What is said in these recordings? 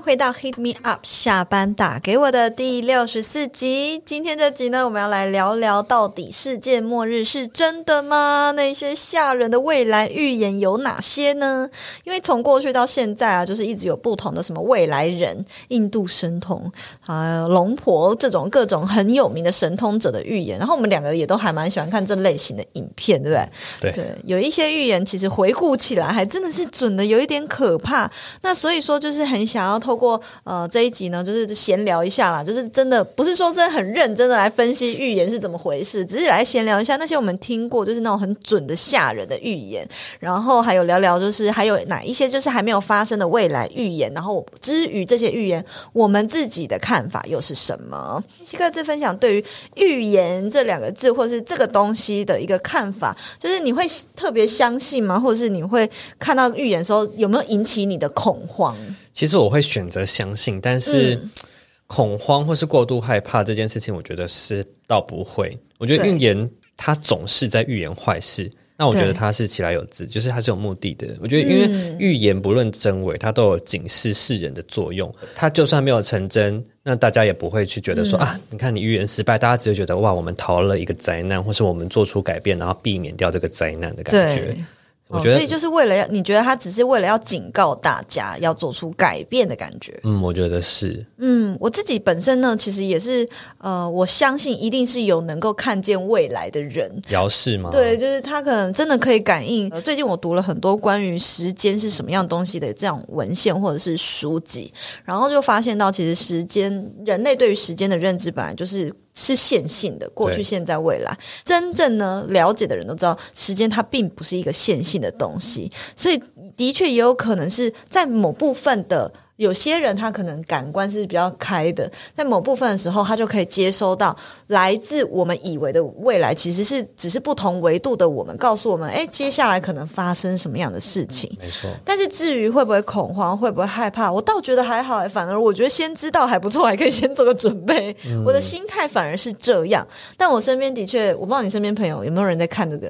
回到 Hit Me Up 下班打给我的第六十四集。今天这集呢，我们要来聊聊到底世界末日是真的吗？那些吓人的未来预言有哪些呢？因为从过去到现在啊，就是一直有不同的什么未来人、印度神童、还有龙婆这种各种很有名的神通者的预言。然后我们两个也都还蛮喜欢看这类型的影片，对不对？对对，有一些预言其实回顾起来还真的是准的，有一点可怕。那所以说，就是很想要透透过呃这一集呢，就是闲聊一下啦，就是真的不是说真的很认真的来分析预言是怎么回事，只是来闲聊一下那些我们听过就是那种很准的吓人的预言，然后还有聊聊就是还有哪一些就是还没有发生的未来预言，然后我至于这些预言，我们自己的看法又是什么？各自分享对于预言这两个字或是这个东西的一个看法，就是你会特别相信吗？或者是你会看到预言的时候有没有引起你的恐慌？其实我会选择相信，但是嗯恐慌或是过度害怕这件事情，我觉得是倒不会。我觉得预言它总是在预言坏事，那我觉得它是起来有字，就是它是有目的的。我觉得因为嗯预言不论真伪，它都有警示世人的作用。它就算没有成真，那大家也不会去觉得说、嗯啊，你看你预言失败，大家只会觉得哇，我们逃了一个灾难，或是我们做出改变，然后避免掉这个灾难的感觉对。我觉得，哦所以就是为了要，你觉得他只是为了要警告大家要做出改变的感觉。嗯，我觉得是。嗯，我自己本身呢，其实也是呃，我相信一定是有能够看见未来的人。姚氏吗？对，就是他可能真的可以感应。呃最近我读了很多关于时间是什么样东西的这样文献或者是书籍，然后就发现到，其实时间人类对于时间的认知本来就是。是线性的，过去、现在、未来。真正呢了解的人都知道，时间它并不是一个线性的东西，所以的确也有可能是在某部分的。有些人他可能感官是比较开的，在某部分的时候，他就可以接收到来自我们以为的未来，其实是只是不同维度的我们告诉我们，哎，接下来可能发生什么样的事情。没错。但是至于会不会恐慌，会不会害怕，我倒觉得还好、哎反而我觉得先知道还不错，还可以先做个准备。我的心态反而是这样。但我身边的确，我不知道你身边朋友有没有人在看这个。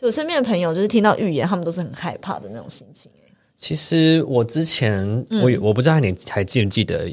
就我身边的朋友，就是听到预言，他们都是很害怕的那种心情。其实我之前，我也我不知道你还记不记得，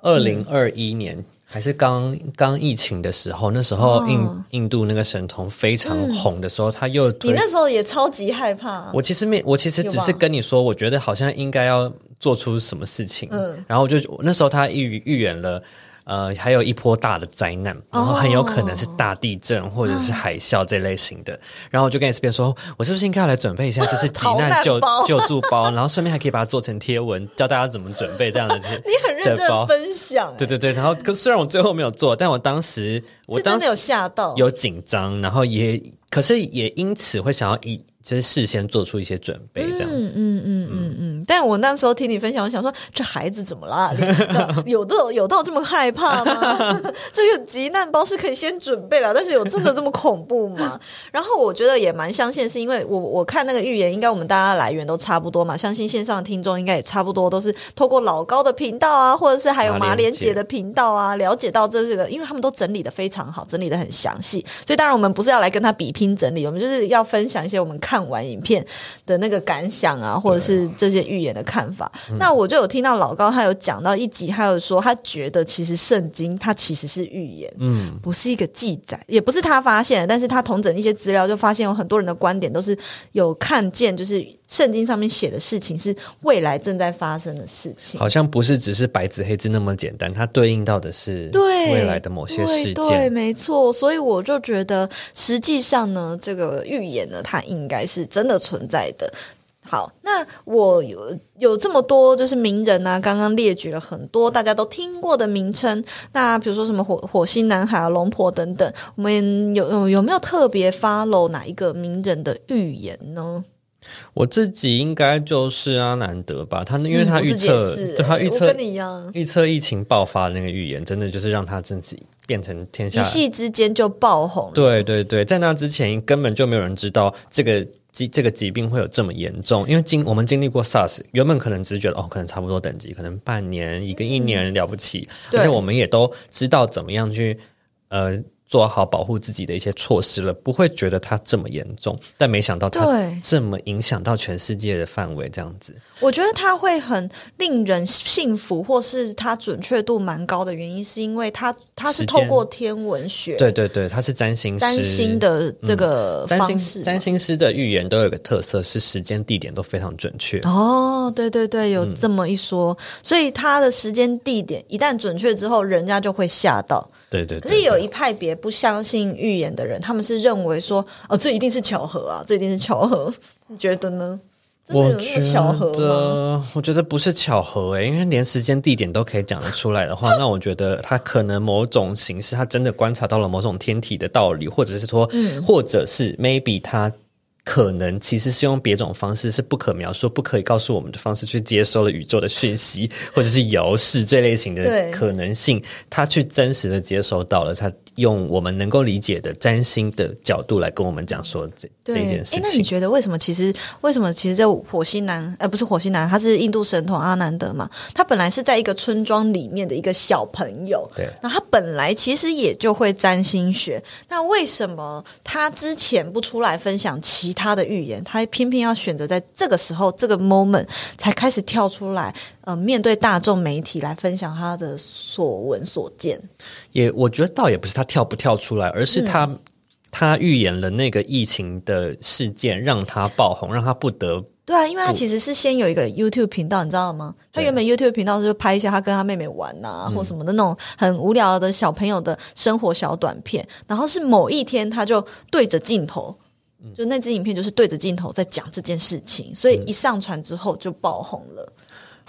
二零二一年还是刚刚疫情的时候，那时候印、印度那个神童非常红的时候，他又你推。那时候也超级害怕，我其实没，我其实只是跟你说，我觉得好像应该要做出什么事情，嗯。然后我就那时候他预预言了。呃，还有一波大的灾难，然后很有可能是大地震或者是海啸这类型的。然后我就跟 S 边说，我是不是应该要来准备一下，就是 急难救难救助包，然后顺便还可以把它做成贴文，教大家怎么准备这样的。你很认真分享、对对对，然后可虽然我最后没有做，但我当时我当时有吓到，有紧张，然后也可是也因此会想要以就是事先做出一些准备这样子。嗯嗯嗯嗯。但我那时候听你分享，我想说，这孩子怎么啦？有到有到这么害怕吗？这个急难包是可以先准备了，但是有真的这么恐怖吗？然后我觉得也蛮相信，是因为我我看那个预言，应该我们大家来源都差不多嘛，相信线上的听众应该也差不多，都是透过老高的频道啊，或者是还有马马连杰的频道啊，了解到这个，因为他们都整理的非常好，整理的很详细，所以当然我们不是要来跟他比拼整理，我们就是要分享一些我们看完影片的那个感想啊，或者是这些预言的看法。那我就有听到老高他有讲到一集，他有说他觉得其实圣经它其实是预言，嗯，不是一个记载，也不是他发现的，但是他同整一些资料，就发现有很多人的观点都是有看见，就是圣经上面写的事情是未来正在发生的事情。好像不是只是白纸黑字那么简单，它对应到的是对未来的某些事对对，件。没错。所以我就觉得，实际上呢，这个预言呢，它应该是真的存在的。好，那我有有这么多就是名人啊，刚刚列举了很多大家都听过的名称。那比如说什么火火星男孩啊、龙婆等等，我们有有有没有特别 follow 哪一个名人的预言呢？我自己应该就是阿南德吧，他因为他预测，他预测跟你一样，预测疫情爆发的那个预言，真的就是让他自己变成天下一夕之间就爆红。对对对，在那之前根本就没有人知道这个疾这个疾病会有这么严重，因为经我们经历过 SARS，原本可能只是觉得哦，可能差不多等级，可能半年一个一年了不起，对而且我们也都知道怎么样去呃做好保护自己的一些措施了，不会觉得它这么严重，但没想到它对。这么影响到全世界的范围，这样子。我觉得它会很令人信服，或是它准确度蛮高的原因，是因为它它是透过天文学对对对，它是占星师，占星的这个方式占星师的预言都有个特色，是时间地点都非常准确。哦，对对对，嗯。有这么一说，所以它的时间地点一旦准确之后，人家就会吓到。对对对可是有一派别不相信预言的人，他们是认为说，哦，这一定是巧合啊，这一定是巧合。你觉得呢？我觉？得，我觉得不是巧合诶、因为连时间地点都可以讲得出来的话，那我觉得他可能某种形式，他真的观察到了某种天体的道理，或者是说，嗯或者是 maybe 他。可能其实是用别种方式，是不可描述、不可以告诉我们的方式去接收了宇宙的讯息，或者是遥视这类型的可能性，他去真实的接收到了，他用我们能够理解的占星的角度来跟我们讲说这这件事情那你。觉得为什么？其实为什么？其实这火星男，呃，不是火星男，他是印度神童阿南德嘛。他本来是在一个村庄里面的一个小朋友，对那他本来其实也就会占星学，那为什么他之前不出来分享其他的预言，他偏偏要选择在这个时候这个 moment 才开始跳出来，呃，面对大众媒体来分享他的所闻所见？也我觉得倒也不是他跳不跳出来，而是他、他预言了那个疫情的事件，让他爆红，让他不得对啊，因为他其实是先有一个 YouTube 频道，你知道吗？他原本 YouTube 频道是拍一些他跟他妹妹玩呐、或什么的那种很无聊的小朋友的生活小短片。然后是某一天，他就对着镜头，就那支影片就是对着镜头在讲这件事情，所以一上传之后就爆红了。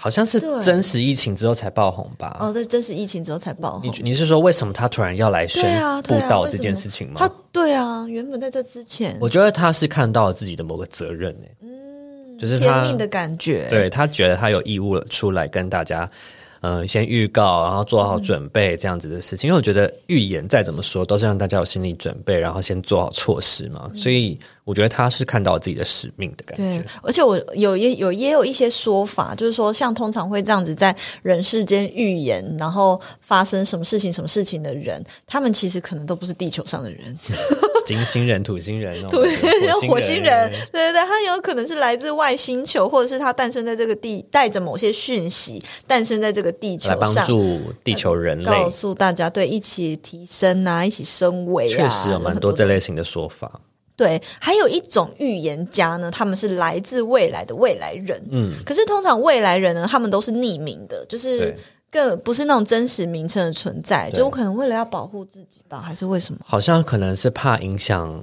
好像是真实疫情之后才爆红吧？哦，对真实疫情之后才爆红你。你是说为什么他突然要来宣布对啊，为什么到这件事情吗？他对啊，原本在这之前，我觉得他是看到了自己的某个责任呢、就是他天命的感觉。对他觉得他有义务出来跟大家，呃，先预告，然后做好准备这样子的事情。因为我觉得预言再怎么说，都是让大家有心理准备，然后先做好措施嘛。所以我觉得他是看到自己的使命的感对觉。，而且我有也有也有一些说法，就是说，像通常会这样子在人世间预言，然后发生什么事情、什么事情的人，他们其实可能都不是地球上的人，金星人、土星人，那种对，感觉火星人，对对对，他有可能是来自外星球，或者是他诞生在这个地，带着某些讯息诞生在这个地球来帮上。助地球人类。告诉大家，对，一起提升啊，一起升维啊，确实有蛮多这类。型的说法。对，还有一种预言家呢，他们是来自未来的未来人。嗯，可是通常未来人呢，他们都是匿名的，就是更不是那种真实名称的存在。就我可能为了要保护自己吧，还是为什么？好像可能是怕影响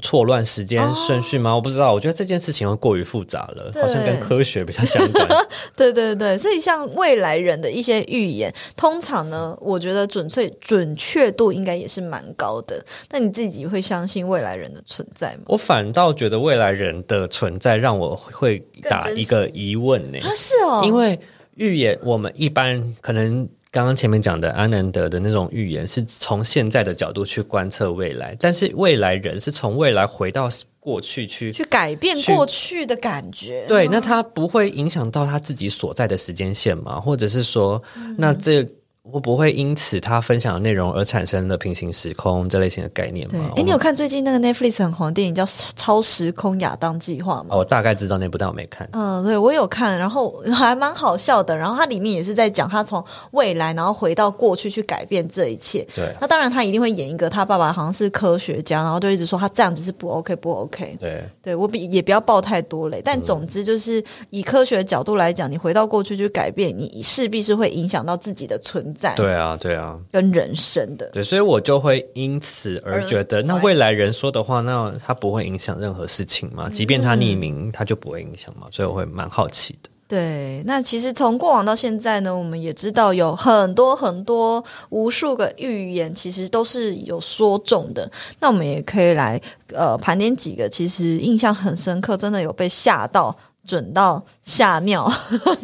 错乱时间顺序吗？我不知道。我觉得这件事情又过于复杂了，好像跟科学比较相关。对对对，所以像未来人的一些预言，通常呢，我觉得准确准确度应该也是蛮高的。那你自己会相信未来人的存在吗？我反倒觉得未来人的存在让我会打一个疑问呢、啊，是哦，因为预言我们一般可能。刚刚前面讲的安南德的那种预言，是从现在的角度去观测未来，但是未来人是从未来回到过去去去改变过去的感觉。对，那他不会影响到他自己所在的时间线吗？或者是说，那这会不会因此他分享的内容而产生了平行时空这类型的概念对，吗？哎，你有看最近那个 Netflix 很红的电影叫《超时空亚当计划》吗？哦我大概知道那部，但我没看。嗯，对我有看，然后还蛮好笑的。然后它里面也是在讲他从未来，然后回到过去去改变这一切。对那当然他一定会演一个他爸爸好像是科学家，然后就一直说他这样子是不 OK 不 OK。对，对我比也不要爆太多雷，但总之就是以科学的角度来讲，你回到过去去改变，你势必是会影响到自己的存在对啊，对啊，跟人生的。对，所以我就会因此而觉得，那未来人说的话，那他不会影响任何事情嗯吗？即便他匿名，他就不会影响吗？所以我会蛮好奇的。对，那其实从过往到现在呢，我们也知道有很多很多无数个预言，其实都是有说中的。那我们也可以来呃盘点几个，其实印象很深刻，真的有被吓到、准到吓尿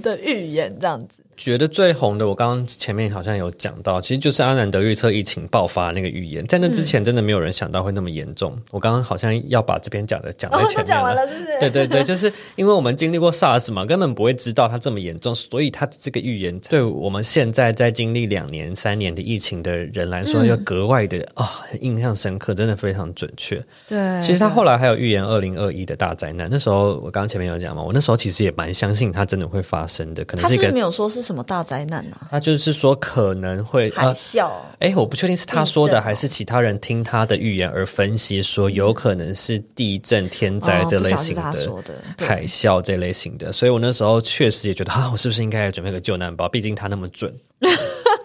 的预言，这样子。觉得最红的，我刚刚前面好像有讲到，其实就是阿南德预测疫情爆发那个预言，在那之前真的没有人想到会那么严重。我刚刚好像要把这边讲的讲在哦，前面了，是是？对对对，就是因为我们经历过 SARS 嘛，根本不会知道它这么严重，所以它这个预言对我们现在在经历两年、三年的疫情的人来说，要格外的啊、印象深刻，真的非常准确。对，其实他后来还有预言二零二一的大灾难，那时候我刚刚前面有讲嘛，我那时候其实也蛮相信它真的会发生的，可能是一个没有说是什么大灾难啊？他就是说可能会海呃。啸。哎，我不确定是他说的，还是其他人听他的预言而分析说，有可能是地震、天灾哦这类型的，说的海啸这类型的。所以我那时候确实也觉得，啊，我是不是应该来准备个救难包？毕竟他那么准。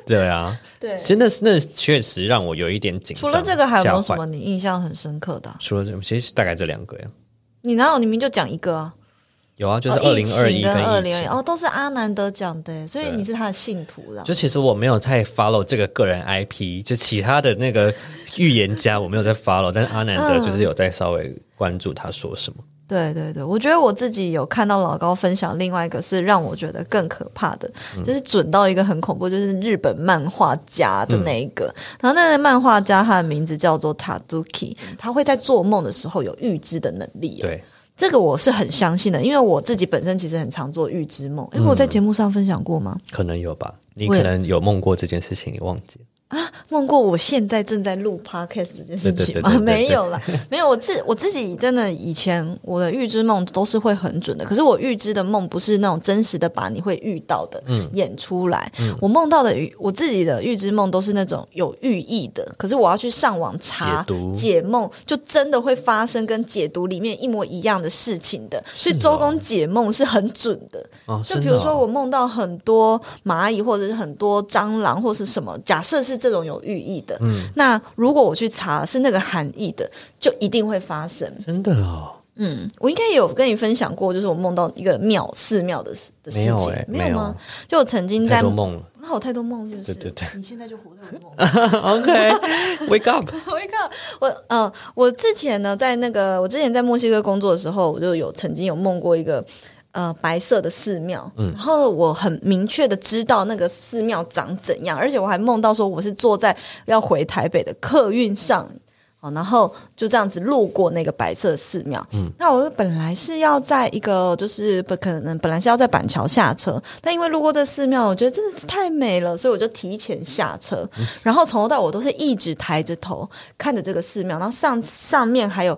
对啊，对真的是那确实让我有一点紧张。除了这个，还有没有什么？你印象很深刻的啊、除了这，其实大概这两个呀。你哪有？你明明就讲一个啊，有啊，就是哦二零二一跟二零二。哦，都是阿南德讲的，所以你是他的信徒了。就其实我没有太 follow 这个个人 IP，就其他的那个预言家我没有在 follow，但是阿南德就是有在稍微关注他说什么。对对对，我觉得我自己有看到老高分享另外一个是让我觉得更可怕的，嗯就是准到一个很恐怖，就是日本漫画家的那一个。嗯然后那个漫画家他的名字叫做 Tazuki，他会在做梦的时候有预知的能力、哦。对，这个我是很相信的，因为我自己本身其实很常做预知梦。因为，我在节目上分享过吗？可能有吧。你可能有梦过这件事情，你忘记了。梦过我现在正在录 podcast 这件事情吗？没有啦，没有。我自我自己真的以前我的预知梦都是会很准的，可是我预知的梦不是那种真实的把你会遇到的、嗯演出来。我梦到的预我自己的预知梦都是那种有寓意的，可是我要去上网查解解梦，就真的会发生跟解读里面一模一样的事情的。所以周公解梦是很准的。哦，就比如说，我梦到很多蚂蚁，或者是很多蟑螂，或是什么，假设是这种有寓意的，嗯，那如果我去查是那个含义的，就一定会发生。真的哦，嗯，我应该也有跟你分享过，就是我梦到一个庙寺庙的事的事情，没有欸没有吗？就我曾经在梦了。那我太多梦，是不是？对对对你现在就活在梦。OK，wake up，wake up，我嗯、呃我之前呢，在那个我之前在墨西哥工作的时候，我就有曾经有梦过一个呃白色的寺庙，嗯然后我很明确的知道那个寺庙长怎样，而且我还梦到说我是坐在要回台北的客运上。哦，然后就这样子路过那个白色的寺庙。嗯，那我本来是要在一个就是不可能，本来是要在板桥下车，但因为路过这寺庙，我觉得真的是太美了，所以我就提前下车。然后从头到尾我都是一直抬着头看着这个寺庙，然后上上面还有。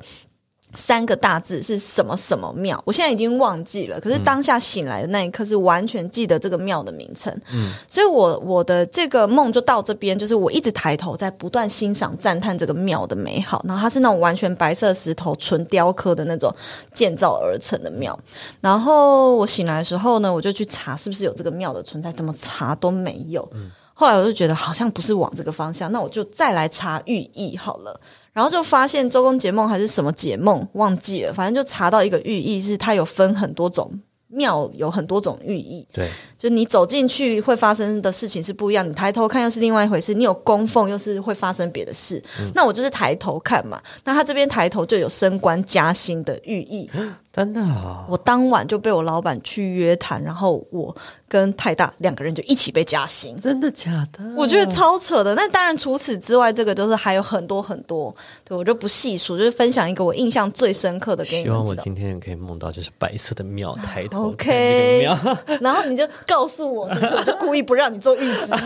三个大字是什么什么庙？我现在已经忘记了，可是当下醒来的那一刻是完全记得这个庙的名称。嗯，所以我我的这个梦就到这边，就是我一直抬头在不断欣赏赞叹这个庙的美好。然后它是那种完全白色石头纯雕刻的那种建造而成的庙。然后我醒来的时候呢，我就去查是不是有这个庙的存在，怎么查都没有。后来我就觉得好像不是往这个方向，那我就再来查寓意好了。然后就发现周公解梦还是什么解梦忘记了，反正就查到一个寓意是它有分很多种庙，有很多种寓意。对，就你走进去会发生的事情是不一样，你抬头看又是另外一回事，你有供奉又是会发生别的事。那我就是抬头看嘛，那他这边抬头就有升官加薪的寓意。真的啊，我当晚就被我老板去约谈，然后我跟泰大两个人就一起被加薪。真的假的？我觉得超扯的。那当然，除此之外，这个就是还有很多很多，对我就不细数，就是分享一个我印象最深刻的给你希望。我今天也可以梦到就是白色的庙，抬头看 OK。然后你就告诉我，就是？我就故意不让你做预知梦。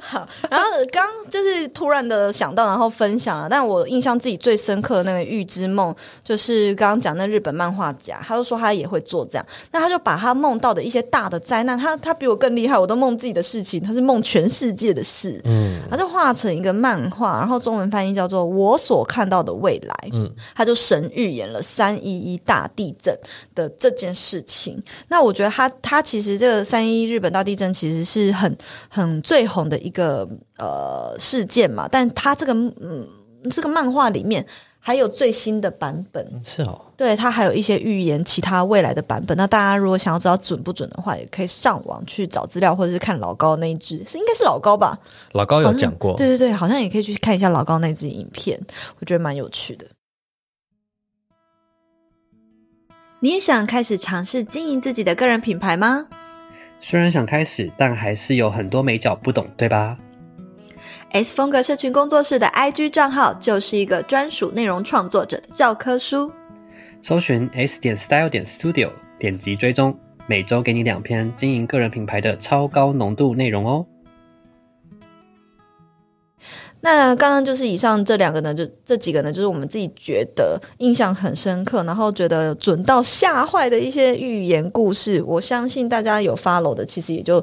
好，然后刚就是突然的想到，然后分享了。但我印象自己最深刻的那个预知梦，就是刚刚讲那日本漫画家，他就说他也会做这样。那他就把他梦到的一些大的灾难，他他比我更厉害，我都梦自己的事情，他是梦全世界的事。嗯，他就画成一个漫画，然后中文翻译叫做《我所看到的未来》。嗯，他就神预言了三一一大地震的这件事情。那我觉得他他其实这个三一日本大地震其实是很很最红的一个呃事件嘛，但他这个嗯这个漫画里面还有最新的版本，是哦，对它还有一些预言其他未来的版本。那大家如果想要知道准不准的话，也可以上网去找资料，或者是看老高那一支，是应该是老高吧？老高有讲过，对对对，好像也可以去看一下老高那支影片，我觉得蛮有趣的。你也想开始尝试经营自己的个人品牌吗？虽然想开始，但还是有很多美角不懂，对吧？S 风格社群工作室的 IG 账号就是一个专属内容创作者的教科书。搜寻 S 点 Style 点 Studio，点击追踪，每周给你两篇经营个人品牌的超高浓度内容哦。那刚刚就是以上这两个呢，就这几个呢，就是我们自己觉得印象很深刻，然后觉得准到吓坏的一些寓言故事。我相信大家有 follow 的，其实也就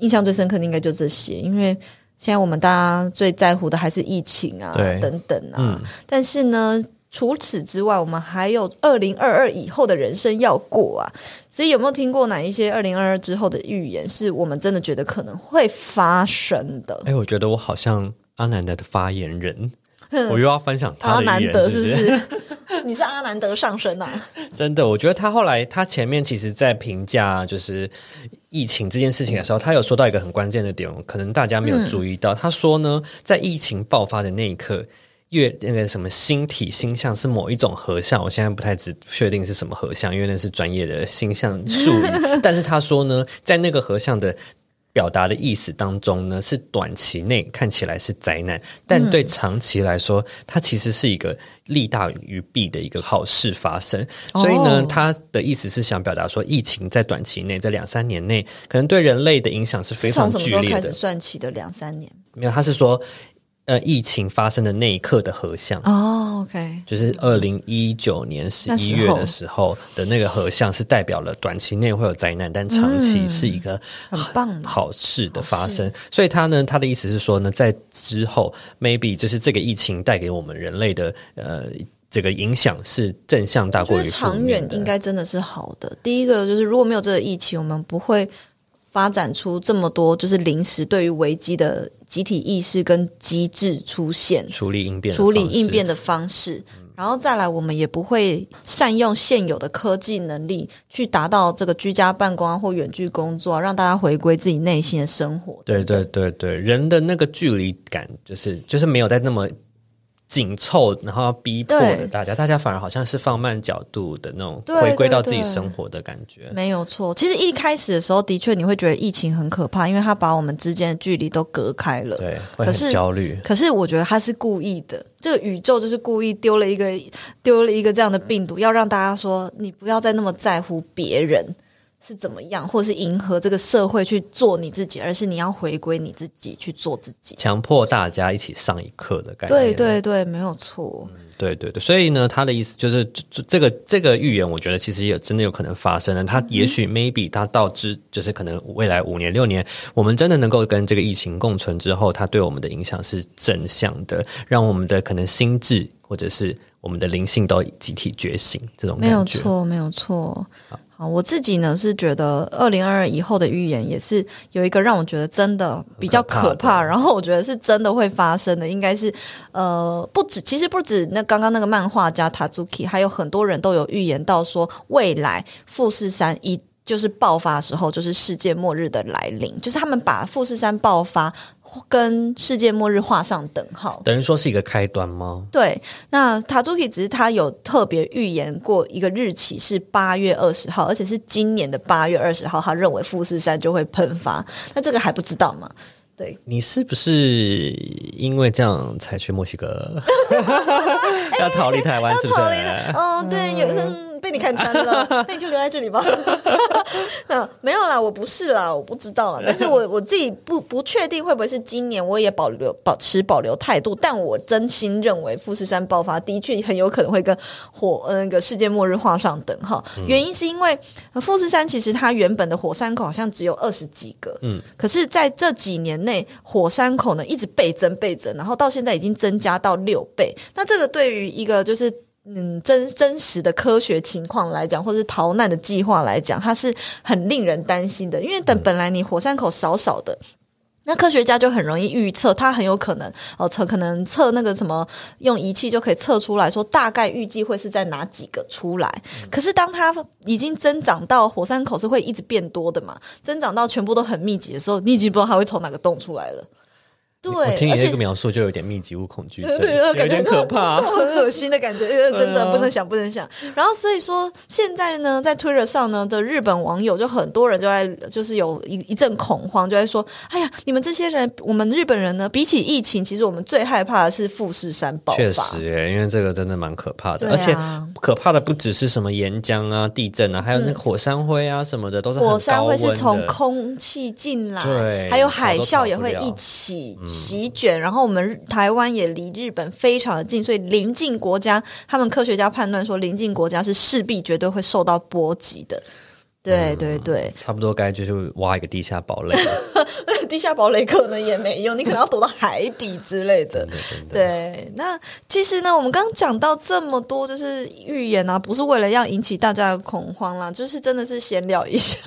印象最深刻的应该就这些，因为现在我们大家最在乎的还是疫情啊等等啊。嗯但是呢，除此之外，我们还有二零二二以后的人生要过啊。所以有没有听过哪一些二零二二之后的预言，是我们真的觉得可能会发生的？哎，我觉得我好像阿南德的发言人，我又要分享他阿的预言南德是不？是？你是阿南德上身啊？真的，我觉得他后来他前面其实，在评价就是疫情这件事情的时候，他有说到一个很关键的点，可能大家没有注意到。他说呢，在疫情爆发的那一刻。月那个什么星体星象是某一种合相，我现在不太只确定是什么合相，因为那是专业的星象术语。但是他说呢，在那个合相的表达的意思当中呢，是短期内看起来是灾难，但对长期来说，它其实是一个利大于弊的一个好事发生。所以呢，哦他的意思是想表达说，疫情在短期内，在两三年内，可能对人类的影响是非常剧烈的。算起的？两三年没有，他是说，呃，疫情发生的那一刻的合相。哦，OK，就是二零一九年十一月的时候的那个合相，是代表了短期内会有灾难，但长期是一个很棒的好事的发生。所以他呢，他的意思是说呢，在之后，maybe 就是这个疫情带给我们人类的呃这个影响是正向大过于长。远应该真的是好的。第一个就是如果没有这个疫情，我们不会发展出这么多就是临时对于危机的集体意识跟机制出现。处理应变的处理应变的方式，然后再来，我们也不会善用现有的科技能力去达到这个居家办公啊或远距工作啊、让大家回归自己内心的生活。对对对对，人的那个距离感就是就是没有在那么紧凑，然后要逼迫的大家，大家反而好像是放慢角度的那种回归到自己生活的感觉。没有错，其实一开始的时候，的确你会觉得疫情很可怕，因为它把我们之间的距离都隔开了。对，可是焦虑。可是我觉得他是故意的，这个宇宙就是故意丢了一个丢了一个这样的病毒，要让大家说你不要再那么在乎别人是怎么样，或者是迎合这个社会去做你自己，而是你要回归你自己去做自己。强迫大家一起上一课的感觉。对对对，没有错。对对对，所以呢，他的意思就是，这个这个预言，我觉得其实也真的有可能发生了。他也许 maybe 他到之就是可能未来五年六年，我们真的能够跟这个疫情共存之后，它对我们的影响是正向的，让我们的可能心智或者是我们的灵性都集体觉醒，这种没有。错，没有错。好，我自己呢是觉得二零二二以后的预言也是有一个让我觉得真的比较可可怕然后我觉得是真的会发生的，应该是呃不止，其实不止那刚刚那个漫画家 Tazuki，还有很多人都有预言到说未来富士山一。就是爆发的时候，就是世界末日的来临，就是他们把富士山爆发跟世界末日画上等号。等于说是一个开端吗？对，那塔朱 k 只是他有特别预言过一个日期是八月二十号，而且是今年的八月二十号，他认为富士山就会喷发。那这个还不知道吗？对，你是不是因为这样才去墨西哥？要逃离台湾是不是？逃离了哦，对，有嗯被你看穿了，那你就留在这里吧。嗯，没有啦，我不是啦，我不知道啦，但是我我自己不不确定会不会是今年，我也保留保持保留态度，但我真心认为富士山爆发的确很有可能会跟火呃那个世界末日画上等号。原因是因为呃富士山其实它原本的火山口好像只有二十几个，嗯，可是在这几年内，火山口呢一直倍增倍增，然后到现在已经增加到六倍。那这个对于一个就是嗯真真实的科学情况来讲，或是逃难的计划来讲，它是很令人担心的。因为等本来你火山口少少的。那科学家就很容易预测，它很有可能哦测可能测那个什么用仪器就可以测出来说大概预计会是在哪几个出来。可是当它已经增长到火山口是会一直变多的嘛，增长到全部都很密集的时候，你已经不知道它会从哪个洞出来了。对，我听你而且那个描述就有点密集物恐惧症，对，有感觉点可怕。很恶心的感觉，呃真的不能想，不能想。然后所以说，现在呢，在 Twitter 上呢的日本网友就很多人就在，就是有一一阵恐慌，就在说：“哎呀，你们这些人，我们日本人呢，比起疫情，其实我们最害怕的是富士山爆发。”确实哎，因为这个真的蛮可怕的，啊。而且可怕的不只是什么岩浆啊、地震啊，还有那个火山灰啊什么的，都是火山高温会是从空气进来，对还有海啸也会一了起席卷。然后我们台湾也离日本非常的近，所以邻近国家，他们科学家判断说，邻近国家是势必绝对会受到波及的。对对对，差不多该就是挖一个地下堡垒了。地下堡垒可能也没用，你可能要躲到海底之类的。对，那其实呢，我们刚刚讲到这么多，就是预言啊，不是为了要引起大家的恐慌啦，就是真的是闲聊一下。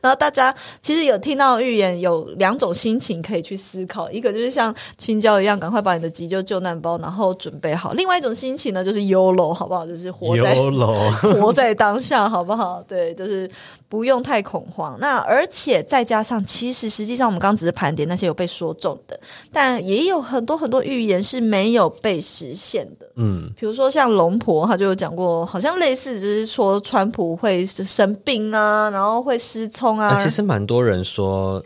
然后大家其实有听到预言，有两种心情可以去思考，一个就是像青椒一样，赶快把你的急救救难包然后准备好；另外一种心情呢，就是 YOLO，好不好？就是活在 YOLO 活在当下，好不好？对，就是不用太恐慌。那而且再加上，其实实际上我们刚刚只是盘点那些有被说中的，但也有很多很多预言是没有被实现的。嗯，比如说像龙婆，他就有讲过，好像类似就是说川普会生病啊，然后会失聪啊。啊，其实蛮多人说，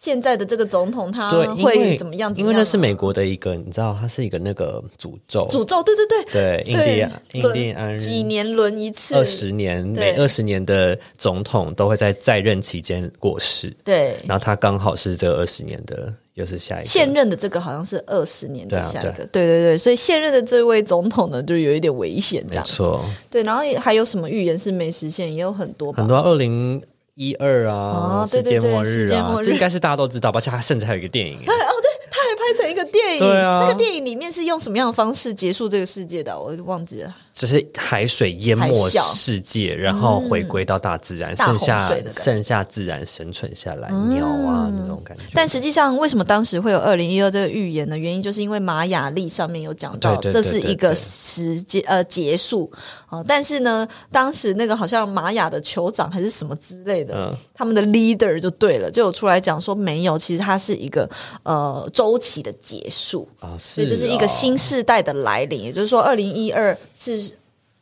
现在的这个总统他会为怎么样？因为那是美国国的一个，你知道，它是一个那个诅咒，诅咒，对对对，对，印第安印第安人几年轮一次，二十年，每二十年的总统都会在在任期间过世，对。然后他刚好是这二十年的，又是下一个现任的这个好像是二十年的下一个，对对对，所以现任的这位总统呢，就有一点危险这样。没错，对，然后也还有什么预言是没实现，也有很多吧。很多二零一二啊，世界末日世界末，日啊这应该是大家都知道吧？而且它甚至还有一个电影，拍成一个电影，对啊那个电影里面是用什么样的方式结束这个世界的？我忘记了。只是海水淹没世界，然后回归到大自然，剩下剩下自然生存下来，鸟啊那种感觉。但实际上，为什么当时会有二零一二这个预言呢？原因就是因为玛雅历上面有讲到，这是一个时间呃结束哦、但是呢，当时那个好像玛雅的酋长还是什么之类的，嗯他们的 leader 就对了，就有出来讲说没有，其实它是一个呃周期的结束，啊，所以是就是一个哦。新世代的来临，也就是说，二零一二是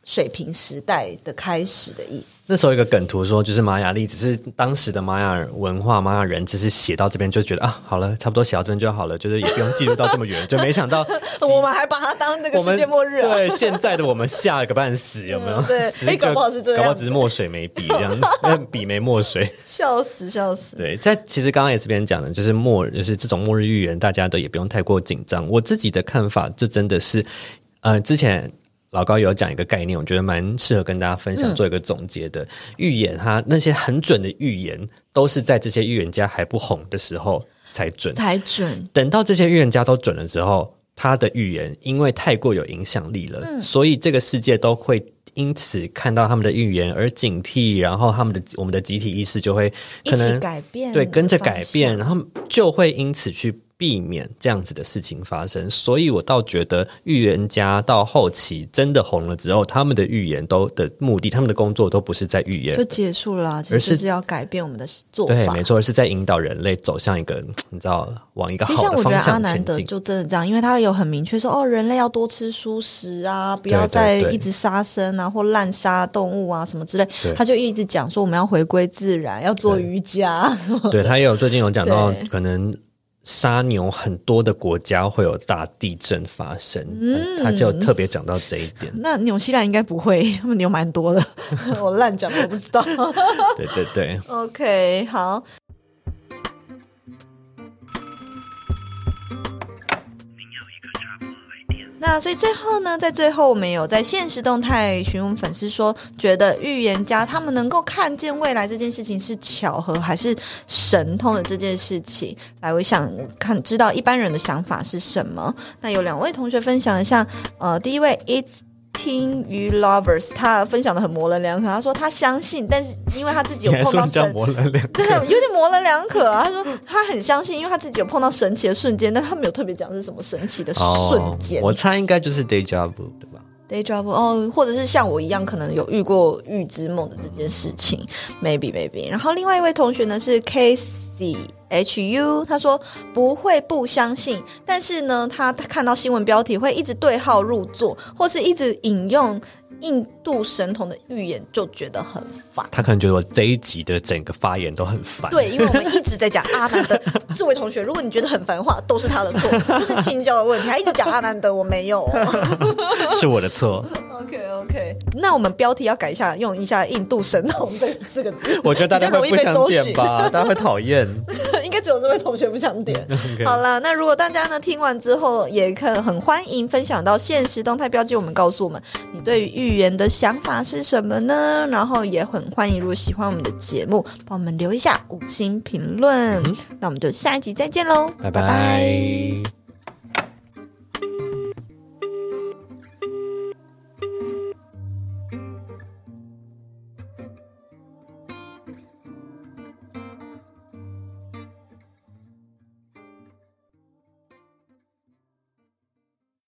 水平时代的开始的意思。那时候一个梗图说，就是玛雅历，只是当时的玛雅文化、玛雅人，只是写到这边就觉得啊，好了，差不多写到这边就好了，就是也不用记录到这么远，就没想到 我们还把它当那个世界末日、啊，对现在的我们吓了个半死，有没有？对哎搞不好是这样搞不好只是墨水没笔这样，因为笔没墨水。笑死笑死。对，在其实刚刚也是别人讲的，就是末就是这种末日预言，大家都也不用太过紧张。我自己的看法，就真的是，呃，之前老高有讲一个概念，我觉得蛮适合跟大家分享，做一个总结的。预言它那些很准的预言，都是在这些预言家还不红的时候才准。才准，等到这些预言家都准了之后，他的预言因为太过有影响力了，嗯所以这个世界都会因此看到他们的预言而警惕，然后他们的我们的集体意识就会可能改变，对跟着改变，，然后就会因此去。避免这样子的事情发生，所以我倒觉得预言家到后期真的红了之后，他们的预言都的目的，他们的工作都不是在预言就，结束了而是要改变我们的做法对，法。没错，而是在引导人类走向一个你知道往一个其实像好的我觉得阿方向南德前进。就真的这样，因为他有很明确说，哦，人类要多吃蔬食啊，不要再一直杀生啊，或滥杀动物啊什么之类。他就一直讲说，我们要回归自然，要做瑜伽。对他也有最近有讲到，可能杀牛很多的国家会有大地震发生，嗯他就特别讲到这一点。那纽西兰应该不会，他们牛蛮多的。我乱讲的，我不知道。对对对，OK，好。那所以最后呢，在最后我们有在现实动态询问粉丝说，觉得预言家他们能够看见未来这件事情是巧合还是神通的这件事情。来，我想看知道一般人的想法是什么。那有两位同学分享一下，呃，第一位 It's 听于 lovers，他分享的很模棱两可。他说他相信，但是因为他自己有碰到神，说人家模棱两可对，有点模棱两可啊。他说他很相信，因为他自己有碰到神奇的瞬间，但他没有特别讲是什么神奇的瞬间。哦我猜应该就是 deja vu 对吧？day job 哦，或者是像我一样，可能有遇过预知梦的这件事情，maybe maybe。然后另外一位同学呢是 K d h u，他说不会不相信，但是呢，他他看到新闻标题会一直对号入座，或是一直引用印度神童的预言，就觉得很烦。他可能觉得我这一集的整个发言都很烦。对，因为我们一直在讲阿南德，这位同学，如果你觉得很烦的话，都是他的错，不是青椒的问题。他一直讲阿南德，我没有、哦。是我的错。OK OK，那我们标题要改一下，用一下“印度神童”这四个字。我觉得大家比较容易被会不想搜寻点吧，大家会讨厌。应该只有这位同学不想点。好啦，那如果大家呢听完之后，也可很欢迎分享到现实动态标记，我们告诉我们你对于预言的想法是什么呢？然后也很欢迎，如果喜欢我们的节目，帮我们留一下五星评论。那我们就下一集再见喽，拜拜